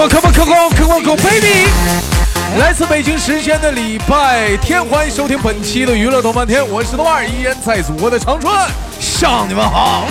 Come on, come on, come on, come on, go baby！来自北京时间的礼拜天，欢迎收听本期的娱乐动漫天，我是豆瓣，依然在祖国的长春向你们好。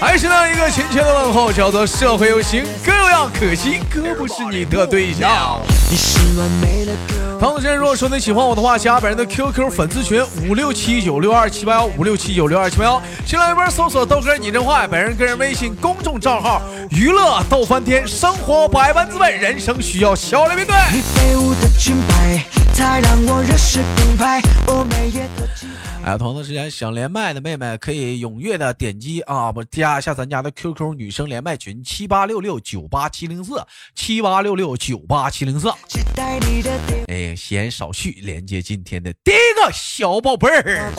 还是那一个亲切的问候，叫做社会有型哥有样，可惜哥不是你的对象。你是完美的歌同时，如果说你喜欢我的话，加本人的 QQ 粉丝群五六七九六二七八幺五六七九六二七八幺，新浪微博搜索豆哥你真坏，本人个人微信公众账号娱乐逗翻天，生活百般滋味，人生需要笑来面对你废物的裙摆才让我如此澎湃我美业的精。哎，同样时间想连麦的妹妹可以踊跃的点击啊，不加一下咱家的 QQ 女生连麦群七八六六九八七零四七八六六九八七零四。哎，闲少叙，连接今天的第一个小宝贝儿。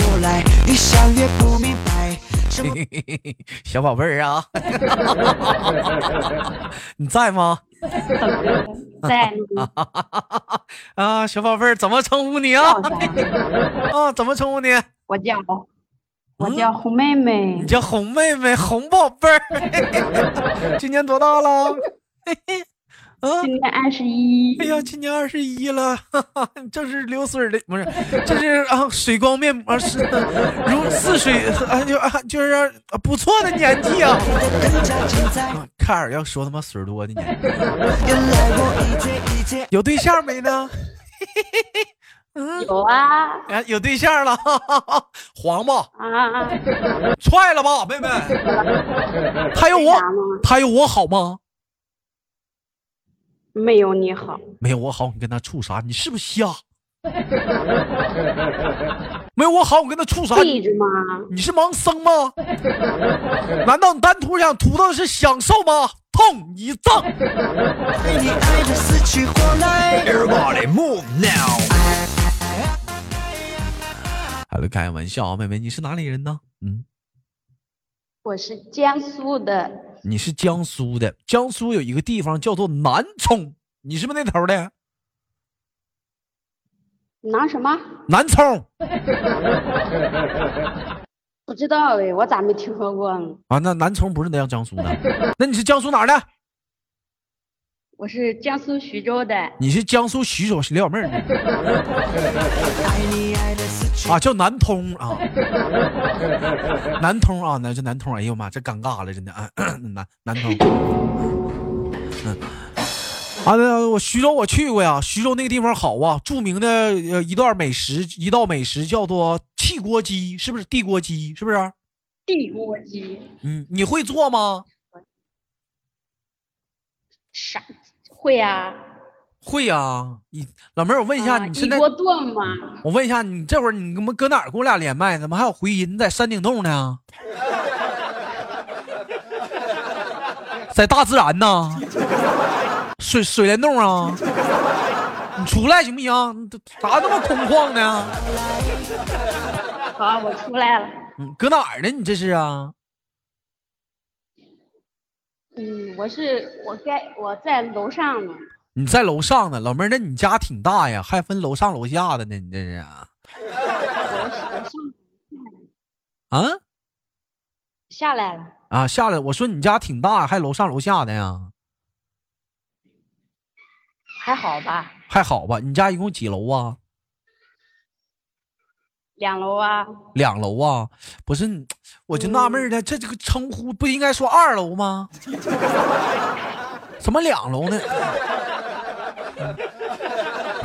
小宝贝儿啊，你在吗？在 啊，小宝贝儿，怎么称呼你啊？啊，怎么称呼你？我叫我叫红妹妹。你叫红妹妹，红宝贝儿。今年多大了？今年二十一。哎呀，今年二十一了，这是流水的，不是，这是啊，水光面膜是如似水，啊就啊就是不错的年纪啊。看尔要说他妈水多的年纪，有对象没呢？有啊，哎，有对象了，黄吧？啊，踹了吧，妹妹。他有我，他有我好吗？没有你好，没有我好，你跟他处啥？你是不是瞎？没有我好，我跟他处啥？对着吗？你是盲僧吗？难道你单图想图的是享受吗？痛一脏。Everybody move now。好了，开玩笑啊，妹妹，你是哪里人呢？嗯，我是江苏的。你是江苏的，江苏有一个地方叫做南充，你是不是那头的？南什么？南充。不知道哎，我咋没听说过呢？啊，那南充不是那江苏的，那你是江苏哪儿的？我是江苏徐州的。你是江苏徐州李小妹儿 啊，叫南通啊，南通啊，那叫南通，哎呦妈，这尴尬了，真的啊，南南通。嗯，啊，那我徐州我去过呀，徐州那个地方好啊，著名的呃一段美食，一道美食叫做汽锅鸡，是不是地锅鸡？是不是？地锅鸡。嗯，你会做吗？啥？会呀，会呀。你老妹儿，我问一下，你现在锅炖吗？我问一下，你这会儿你怎么搁哪儿跟我俩连麦？怎么还有回音？你在山顶洞呢？在大自然呢？水水帘洞啊？你出来行不行？咋那么空旷呢？好，我出来了。嗯，搁哪儿呢？你这是啊？嗯，我是我在我在楼上呢。你在楼上呢，老妹儿，那你家挺大呀，还分楼上楼下的呢，你这是啊？啊？下来了啊，下来。我说你家挺大，还楼上楼下的呀？还好吧？还好吧？你家一共几楼啊？两楼啊。两楼啊？不是。我就纳闷了，这这个称呼不应该说二楼吗？怎么两楼呢？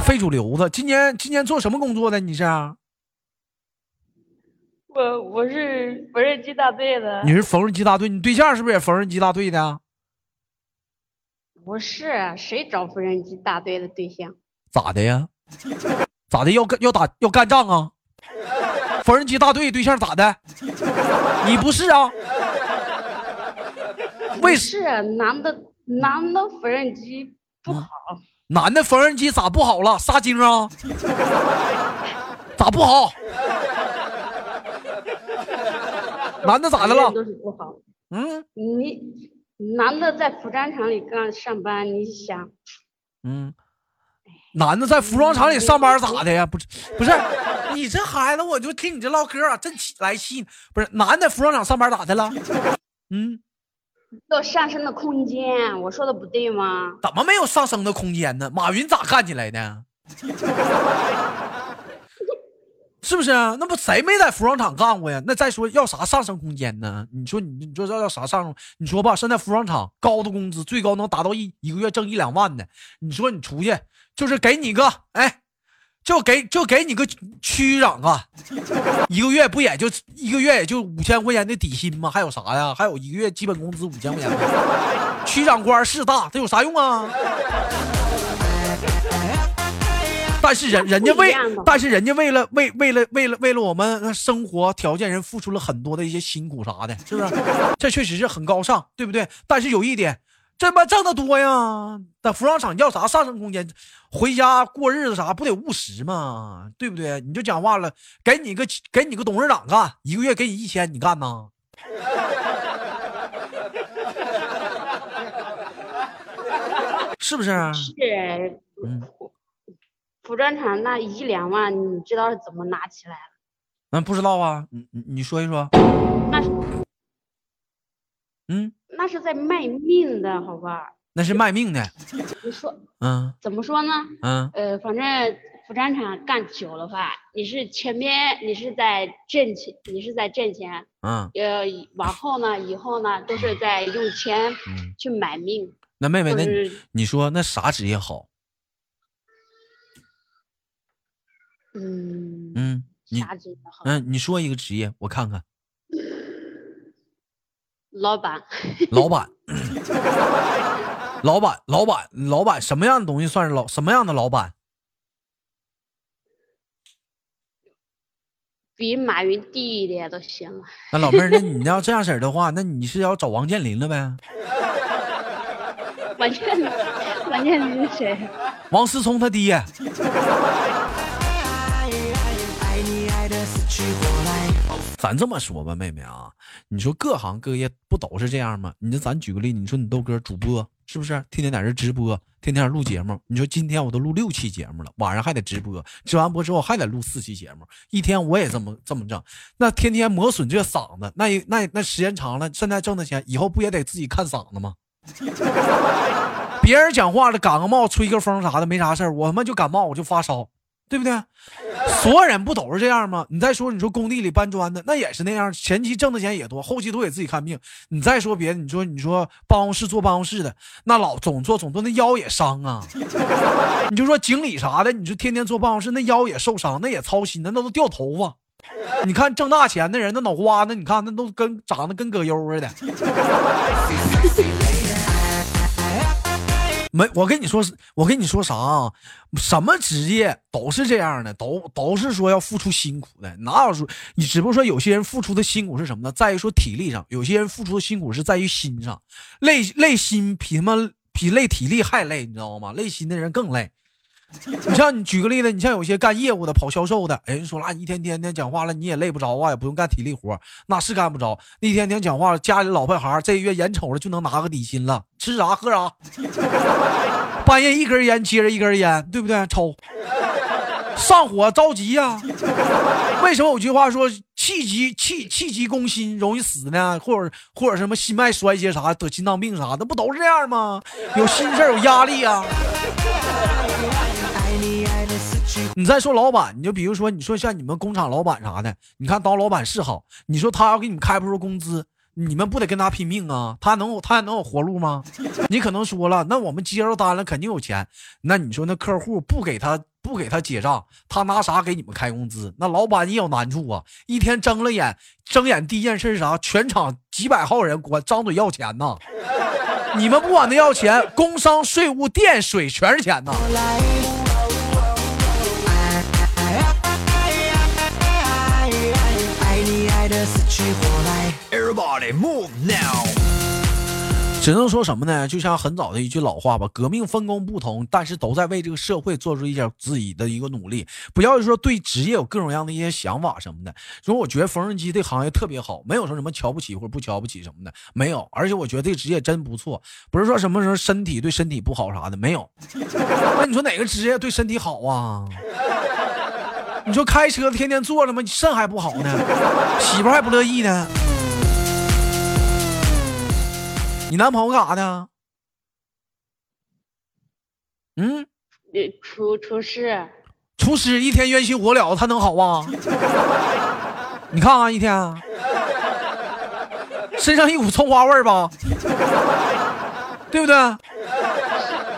非主流子，今年今年做什么工作的？你是？我我是缝纫机大队的。你是缝纫机大队？你对象是不是也缝纫机大队的？不是，谁找缝纫机大队的对象？咋的呀？咋的？要干要打要干仗啊？缝纫机大队对象咋的？你不是啊？为是男的男的缝纫机不好。男的缝纫机咋不好了？撒精啊？咋不好？男的咋的了？都是不好。嗯。你男的在服装厂里干上班，你想？嗯。男的在服装厂里上班咋的呀？不是不是。你这孩子，我就听你这唠嗑啊，真起来气。不是男的服装厂上班咋的了？嗯，有上升的空间，我说的不对吗？怎么没有上升的空间呢？马云咋干起来的？是不是啊？那不谁没在服装厂干过呀？那再说要啥上升空间呢？你说你你说要要啥上升？你说吧，现在服装厂高的工资最高能达到一一个月挣一两万的。你说你出去就是给你个哎，就给就给你个区长啊，一个月不也就一个月也就五千块钱的底薪吗？还有啥呀？还有一个月基本工资五千块钱吗？区长官是大，这有啥用啊？但是人人家为但是人家为了为为了为了为了我们生活条件，人付出了很多的一些辛苦啥的，是不是？这确实是很高尚，对不对？但是有一点，这妈挣得多呀，在服装厂要啥上升空间？回家过日子啥不得务实吗？对不对？你就讲话了，给你个给你个董事长干，一个月给你一千，你干呐？是不是？是，嗯服装厂那一两万，你知道是怎么拿起来的？嗯，不知道啊，你你你说一说，那是嗯，那是在卖命的，好吧？那是卖命的，你说嗯怎么说呢？嗯呃，反正服装厂干久了吧，你是前面你是在挣钱，你是在挣钱，嗯呃，往后呢，以后呢，都是在用钱嗯。去买命，那妹妹，那你说那啥职业好？嗯，嗯，你啥职业好？嗯，你说一个职业，我看看。老板，老板，老板，老板，老板，什么样的东西算是老？什么样的老板？比马云低一点都行了。那老妹儿，那你要这样式儿的话，那你是要找王健林了呗？王健林，王健林是谁？王思聪他爹。咱这么说吧，妹妹啊，你说各行各业不都是这样吗？你说咱举个例，你说你豆哥主播是不是天天在这直播，天天录节目？你说今天我都录六期节目了，晚上还得直播，直完播之后还得录四期节目，一天我也这么这么挣，那天天磨损这嗓子，那那那时间长了，现在挣的钱，以后不也得自己看嗓子吗？别人讲话了，感个冒、吹个风啥的没啥事儿，我他妈就感冒我就发烧，对不对？所有人不都是这样吗？你再说，你说工地里搬砖的那也是那样，前期挣的钱也多，后期都给自己看病。你再说别的，你说你说办公室坐办公室的，那老总坐总坐那腰也伤啊。你就说经理啥的，你说天天坐办公室那腰也受伤，那也操心，那都都掉头发。你看挣大钱的人，那脑瓜子，你看那都跟长得跟葛优似的。没，我跟你说，我跟你说啥啊？什么职业都是这样的，都都是说要付出辛苦的。哪有说你只不过说有些人付出的辛苦是什么呢？在于说体力上，有些人付出的辛苦是在于心上，累累心比他妈比累体力还累，你知道吗？累心的人更累。你像你举个例子，你像有些干业务的、跑销售的，哎人说了，一天天天讲话了，你也累不着啊，也不用干体力活，那是干不着。一天天讲话，家里老婆孩儿这月眼瞅着就能拿个底薪了，吃啥喝啥，半夜一根烟接着一根烟，对不对？抽，上火着急呀、为什么有句话说气急气气急攻心容易死呢？或者或者什么心脉衰竭啥得心脏病啥的，不都是这样吗？有心事有压力呀、你再说老板，你就比如说，你说像你们工厂老板啥的，你看当老板是好，你说他要给你开不出工资，你们不得跟他拼命啊？他能有他还能有活路吗？你可能说了，那我们接着单了，肯定有钱。那你说那客户不给他不给他结账，他拿啥给你们开工资？那老板也有难处啊，一天睁了眼，睁眼第一件事是啥？全场几百号人管张嘴要钱呐。你们不管他要钱，工商税务电水全是钱呐。Everybody move now！只能说什么呢？就像很早的一句老话吧，革命分工不同，但是都在为这个社会做出一点自己的一个努力。不要说对职业有各种各样的一些想法什么的。说我觉得缝纫机这行业特别好，没有说什么瞧不起或者不瞧不起什么的，没有。而且我觉得这职业真不错，不是说什么时候身体对身体不好啥的，没有。那你说哪个职业对身体好啊？你说开车天天坐着吗？你肾还不好呢，媳妇还不乐意呢。你男朋友干啥的？嗯，呃，厨厨师，厨师一天冤心火燎，他能好啊？你看看一天啊，身上一股葱花味儿吧，对不对？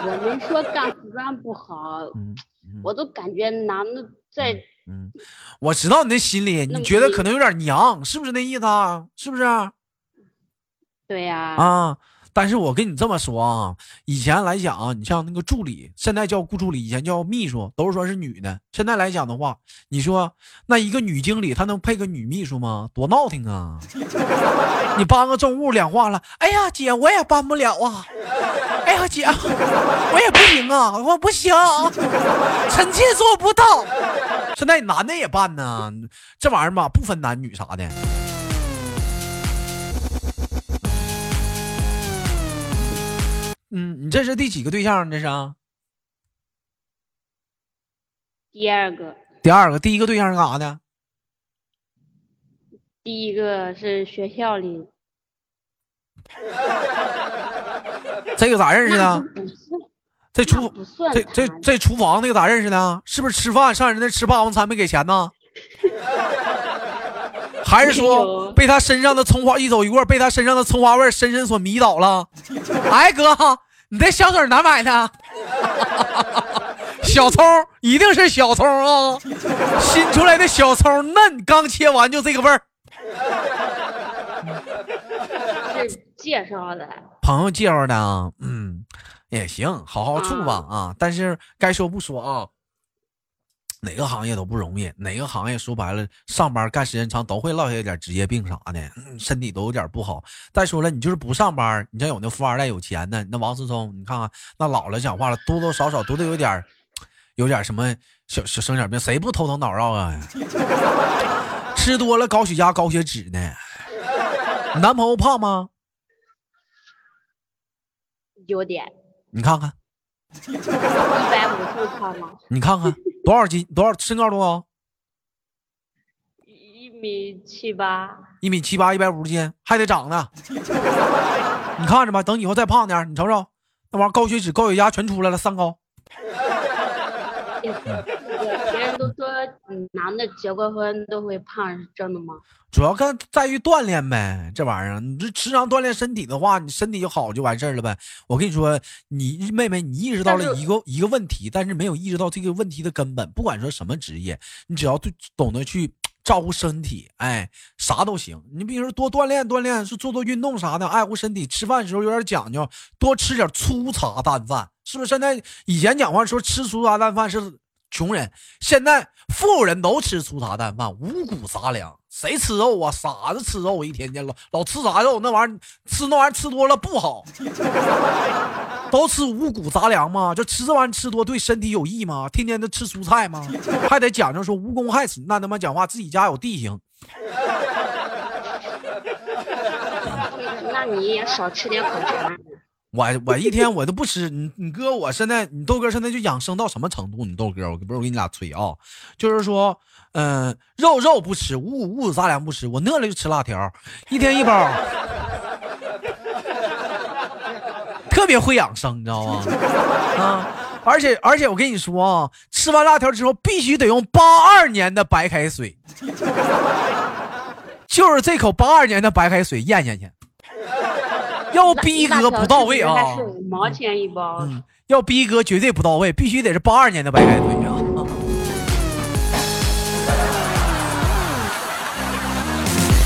我没说干服装不好，嗯我都感觉男的在嗯，我知道你的心里，你觉得可能有点娘，是不是那意思啊？是不是啊？对呀、啊，但是我跟你这么说啊，以前来讲啊，你像那个助理，现在叫顾助理，以前叫秘书，都是说是女的。现在来讲的话，你说那一个女经理，她能配个女秘书吗？多闹挺啊！你搬个重物两化了，哎呀姐，我也搬不了啊！哎呀姐，我也不行啊，我不行，臣妾做不到。现在男的也办呢，这玩意儿吧，不分男女啥的。嗯，你这是第几个对象？这是啊第二个，第二个，第一个对象是干啥的？第一个是学校里，这个咋认识的？这厨这这这厨房那个咋认识的？是不是吃饭上人那吃霸王餐没给钱呢？还是说被他身上的葱花一走一过，被他身上的葱花味儿深深所迷倒了？哎哥，你这香水哪买的？小葱一定是小葱啊，新出来的小葱嫩，刚切完就这个味儿。是介绍的，朋友介绍的啊，嗯，也行，好好处吧啊。但是该说不说啊，哪个行业都不容易，哪个行业说白了，上班干时间长都会落下一点职业病啥的，嗯身体都有点不好。再说了，你就是不上班，你像有那富二代有钱的，那王思聪，你看看那老了讲话了，多多少少都得有点，有点什么小小生点病，谁不头疼脑绕啊？吃多了高血压、高血脂呢？你男朋友胖吗？有点你看看。一百五十胖吗？你看看多少斤，多少身高多高？一米七八，一米七八，一百五十斤，还得长呢。你看着吧，等以后再胖点，你瞅瞅，那玩意儿高血脂、高血压全出来了，三高。男的结过婚都会胖，是真的吗？主要看在于锻炼呗，这玩意儿，你这时常锻炼身体的话，你身体就好就完事儿了呗。我跟你说，你妹妹，你意识到了一个一个问题，但是没有意识到这个问题的根本。不管说什么职业，你只要对懂得去照顾身体，哎，啥都行。你比如说多锻炼锻炼，是做做运动啥的，爱护身体。吃饭的时候有点讲究，多吃点粗茶淡饭，是不是？现在以前讲话说吃粗茶淡饭是穷人，现在富人都吃粗茶淡饭，五谷杂粮。谁吃肉啊？傻子吃肉，一天天老老吃啥肉？那玩意儿吃那玩意儿吃多了不好。都吃五谷杂粮吗？就吃这玩意儿吃多对身体有益吗？天天都吃蔬菜吗？还得讲究说无公害死，那他妈讲话自己家有地形。那你也少吃点口。我我一天我都不吃，你你哥我现在你豆哥现在就养生到什么程度？你豆哥我不是我跟你俩吹啊，就是说，嗯、肉肉不吃，五谷五杂粮不吃，我饿了就吃辣条，一天一包，特别会养生，你知道吗？啊，而且而且我跟你说啊，吃完辣条之后必须得用八二年的白开水，就是这口八二年的白开水咽下去。要逼哥不到位啊！是五毛钱一包。嗯，要逼哥绝对不到位，必须得是八二年的白开水啊！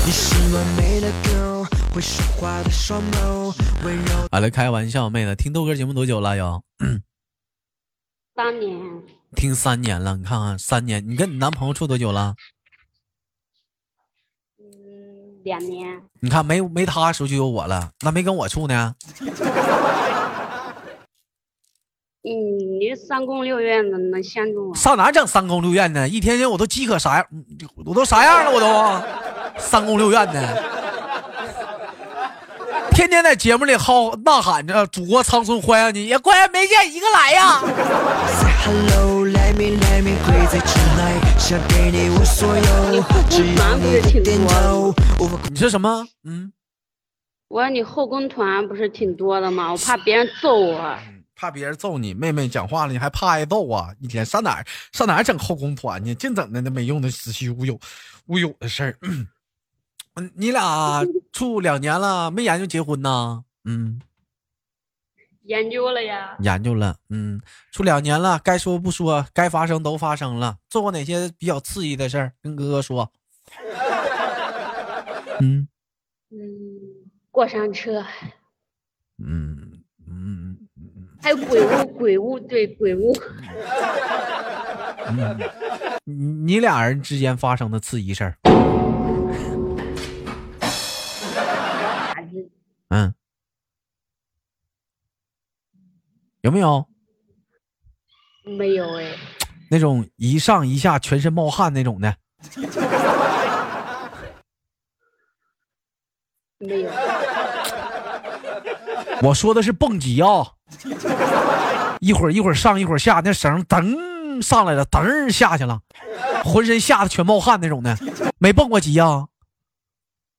你是完美的 girl，会说话的双眸，温柔好了，开玩笑，妹子，听豆哥节目多久了？有三年听三年了，你看看三年，你跟你男朋友处多久了？嗯两年，你看没没他时候就有我了，那没跟我处呢？嗯，你三宫六院的能相中我？上哪整三宫六院呢？一天天我都饥渴啥样？嗯我都啥样了？我都三宫六院呢？天天在节目里嚎呐喊着“祖国苍孙欢迎你”，也果然没见一个来呀！Say hello，let me let me crazy tonight，想给 你我所有，只要你的点头，你是什么？嗯，我说你后宫团不是挺多的吗？我怕别人揍我。怕别人揍你，妹妹讲话了，你还怕挨揍啊？一天上哪儿上哪儿整后宫团去？净整的那没用的子虚乌有乌有的事儿。嗯，你俩处两年了，没研究结婚呢？嗯，研究了呀，研究了。嗯，处两年了，该说不说，该发生都发生了。做过哪些比较刺激的事儿？跟哥哥说。嗯嗯，过山车，嗯嗯还有鬼屋，鬼屋对鬼屋，嗯，你你俩人之间发生的刺激事？嗯，有没有？没有哎，那种一上一下全身冒汗那种的？没有，我说的是蹦极啊，一会儿一会儿上一会儿下，那绳噔上来了，噔下去了，浑身吓得全冒汗那种的，没蹦过极啊？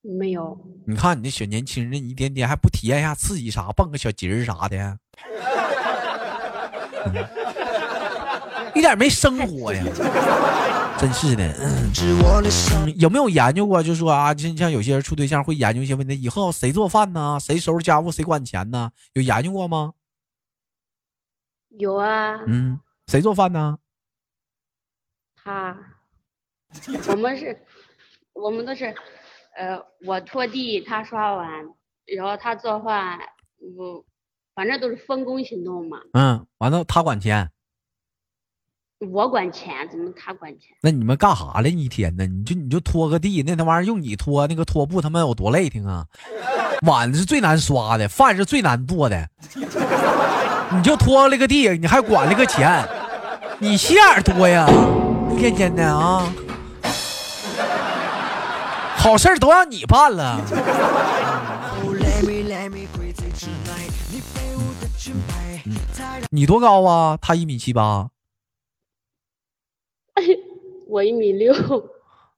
没有，你看你这小年轻人，一点点还不体验一下刺激啥，蹦个小极儿啥的，嗯 一点没生活呀，真是的。有没有研究过？就说啊，就像有些人处对象会研究一些问题，以后谁做饭呢？谁收拾家务？谁管钱呢？有研究过吗？有啊，嗯，谁做饭呢？他，我们是，我们都是，呃，我拖地，他刷碗，然后他做饭，我，反正都是分工行动嘛。嗯，完了他管钱，我管钱，怎么他管钱？那你们干啥了？一天呢？你就你就拖个地，那他玩意儿用你拖，那个拖布他妈有多累挺啊？碗是最难刷的，饭是最难做的，你就拖了个地，你还管了个钱，你心眼多呀？一天天的啊，好事儿都让你办了。你多高啊？他一米七八，我一米六，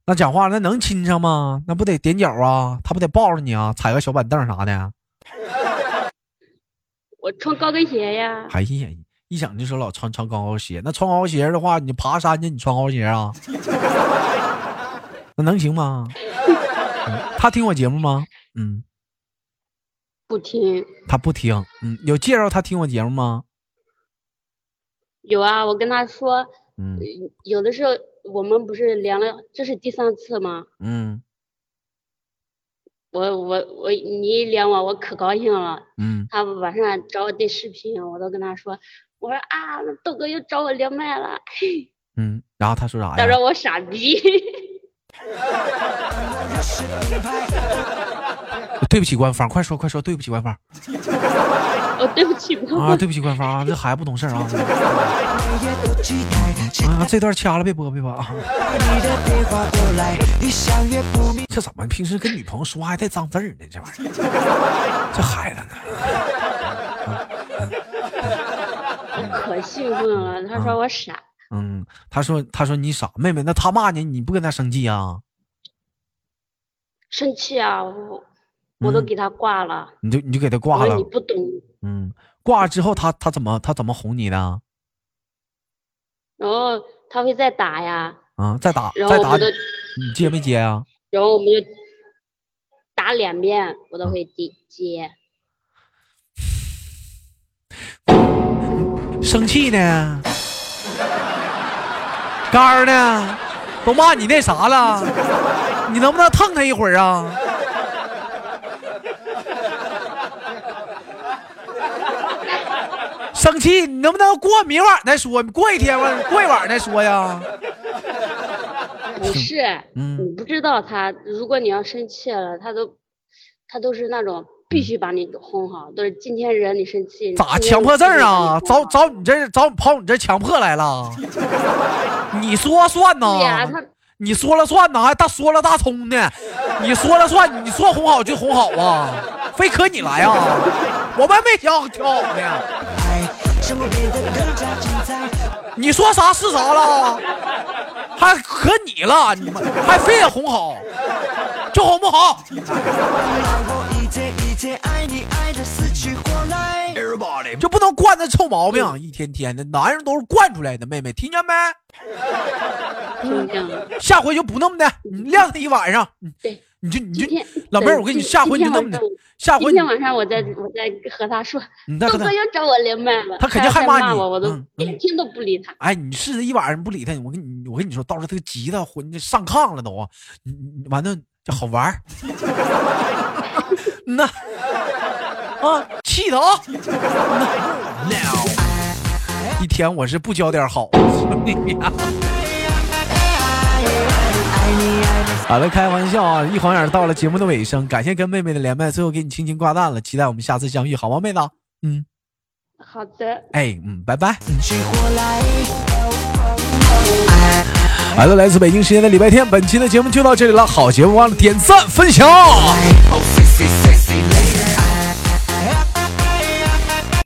那讲话那能亲上吗？那不得踮脚啊？他不得抱着你啊？踩个小板凳啥的？我穿高跟鞋呀。哎呀，一想就说老穿穿高跟鞋，那穿高跟鞋的话，你爬山去，你穿高跟鞋啊？那能行吗？嗯他听我节目吗？嗯，不听，他不听。嗯，有介绍他听我节目吗？有啊，我跟他说，嗯有的时候我们不是连了，这是第三次吗？嗯我我我，你一连我，我可高兴了。嗯，他晚上找我对视频，我都跟他说，我说啊，豆哥又找我连麦了，嗯，然后他说啥呀？他说我傻逼。对不起官方，快说快说，对不起官方哦，对不起，啊，对不起官方啊，这孩子不懂事儿啊啊，这段掐了别播别播啊！这怎么平时跟女朋友说话还带脏字儿呢？这玩意儿，这孩子呢？我可兴奋了。他说我傻，嗯，他说他说你傻，妹妹，那他骂你，你不跟他生气啊？生气啊！我我都嗯给他挂了。你就你就给他挂了你，不懂，嗯，挂了之后他他怎么他怎么哄你的？然后他会再打呀，啊，再打再打你接没接啊？然后我们就打两遍，我都会接接。生气呢？肝儿呢？都骂你那啥了？你能不能蹭他一会儿啊？生气，你能不能过明晚再说？过一天吧，过一晚再说呀。不是，嗯你不知道他，如果你要生气了，他都他都是那种必须把你哄好，都是今天惹你生气。咋强迫症啊？找找你这找跑你这强迫来了？你说算呐？呀，他你说了算呐，还大说了大葱呢？你说了算，你说哄好就哄好啊？非可你来啊？我们没想挺好呢。你说啥是啥了？还可你了，你们还非得哄好，就哄不好。天一天爱你爱的死去活来。就不能惯那臭毛病，一天天的，男人都是惯出来的，妹妹听见没？听见了。下回就不那么的，你晾他一晚上，你对，你就你就老妹儿，我跟你下回你就那么的下回你今天晚上我再我再和他说，豆哥，又找我连麦了，他肯定还害骂你我，我都连听都不理他。哎，你试试一晚上不理他，我跟你我跟你说，到时候他急的昏上炕了都啊，你你完了就好玩 儿。嗯呐，啊，气的啊！一天我是不教点好。好了，开玩笑啊！一晃眼到了节目的尾声，感谢跟妹妹的连麦，最后给你轻轻挂断了，期待我们下次相遇，好吗，妹子？嗯，好的，哎，嗯，拜拜。来。好了，来自北京时间的礼拜天，本期的节目就到这里了。好节目忘了点赞分享。Oh, sexy, sexy lady.